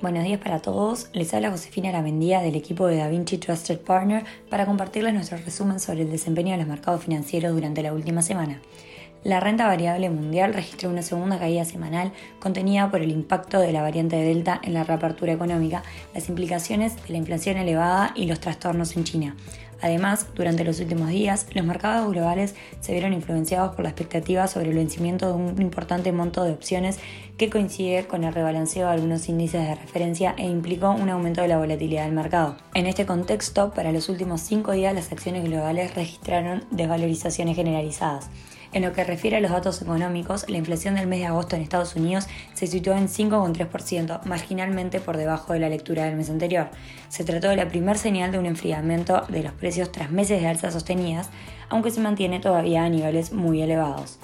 Buenos días para todos, les habla Josefina Aramendía del equipo de DaVinci Trusted Partner para compartirles nuestro resumen sobre el desempeño de los mercados financieros durante la última semana. La renta variable mundial registró una segunda caída semanal contenida por el impacto de la variante Delta en la reapertura económica, las implicaciones de la inflación elevada y los trastornos en China. Además, durante los últimos días, los mercados globales se vieron influenciados por la expectativa sobre el vencimiento de un importante monto de opciones que coincide con el rebalanceo de algunos índices de referencia e implicó un aumento de la volatilidad del mercado. En este contexto, para los últimos cinco días las acciones globales registraron desvalorizaciones generalizadas. En lo que refiere a los datos económicos, la inflación del mes de agosto en Estados Unidos se situó en 5,3%, marginalmente por debajo de la lectura del mes anterior. Se trató de la primera señal de un enfriamiento de los precios tras meses de alzas sostenidas, aunque se mantiene todavía a niveles muy elevados.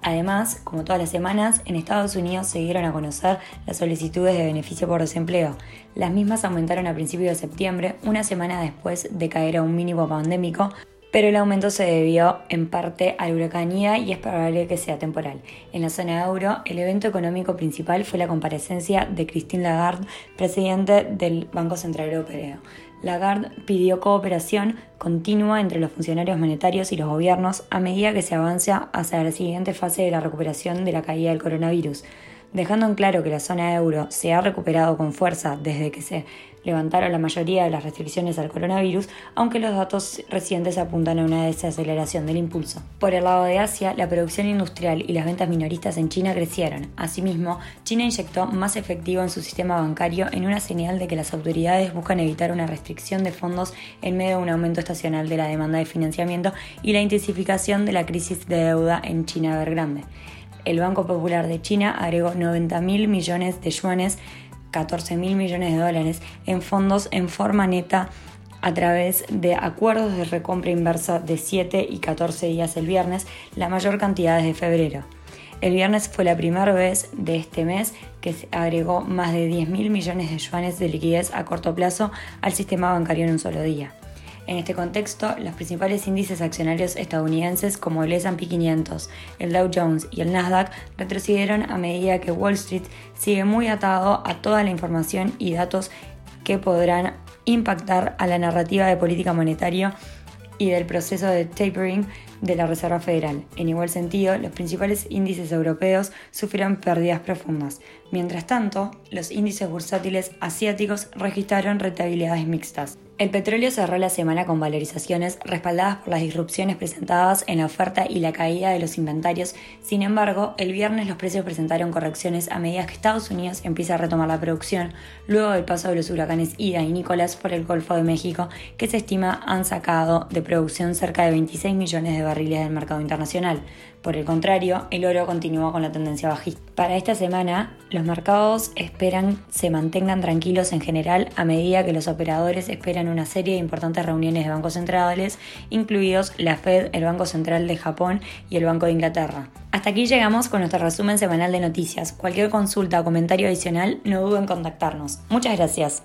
Además, como todas las semanas, en Estados Unidos se dieron a conocer las solicitudes de beneficio por desempleo. Las mismas aumentaron a principios de septiembre, una semana después de caer a un mínimo pandémico, pero el aumento se debió en parte al huracán Ida y es probable que sea temporal. En la zona euro, el evento económico principal fue la comparecencia de Christine Lagarde, presidente del Banco Central Europeo. Lagarde pidió cooperación continua entre los funcionarios monetarios y los gobiernos a medida que se avanza hacia la siguiente fase de la recuperación de la caída del coronavirus dejando en claro que la zona euro se ha recuperado con fuerza desde que se levantaron la mayoría de las restricciones al coronavirus, aunque los datos recientes apuntan a una desaceleración del impulso. Por el lado de Asia, la producción industrial y las ventas minoristas en China crecieron. Asimismo, China inyectó más efectivo en su sistema bancario en una señal de que las autoridades buscan evitar una restricción de fondos en medio de un aumento estacional de la demanda de financiamiento y la intensificación de la crisis de deuda en China Evergrande el Banco Popular de China agregó 90 mil millones de yuanes, 14 mil millones de dólares, en fondos en forma neta a través de acuerdos de recompra inversa de 7 y 14 días el viernes, la mayor cantidad desde febrero. El viernes fue la primera vez de este mes que se agregó más de 10 mil millones de yuanes de liquidez a corto plazo al sistema bancario en un solo día. En este contexto, los principales índices accionarios estadounidenses como el S&P 500, el Dow Jones y el Nasdaq retrocedieron a medida que Wall Street sigue muy atado a toda la información y datos que podrán impactar a la narrativa de política monetaria y del proceso de tapering de la Reserva Federal. En igual sentido, los principales índices europeos sufrieron pérdidas profundas. Mientras tanto, los índices bursátiles asiáticos registraron rentabilidades mixtas. El petróleo cerró la semana con valorizaciones respaldadas por las disrupciones presentadas en la oferta y la caída de los inventarios. Sin embargo, el viernes los precios presentaron correcciones a medida que Estados Unidos empieza a retomar la producción, luego del paso de los huracanes Ida y Nicolás por el Golfo de México, que se estima han sacado de producción cerca de 26 millones de barriles del mercado internacional. Por el contrario, el oro continúa con la tendencia bajista. Para esta semana, los mercados esperan se mantengan tranquilos en general a medida que los operadores esperan una serie de importantes reuniones de bancos centrales, incluidos la Fed, el Banco Central de Japón y el Banco de Inglaterra. Hasta aquí llegamos con nuestro resumen semanal de noticias. Cualquier consulta o comentario adicional, no duden en contactarnos. Muchas gracias.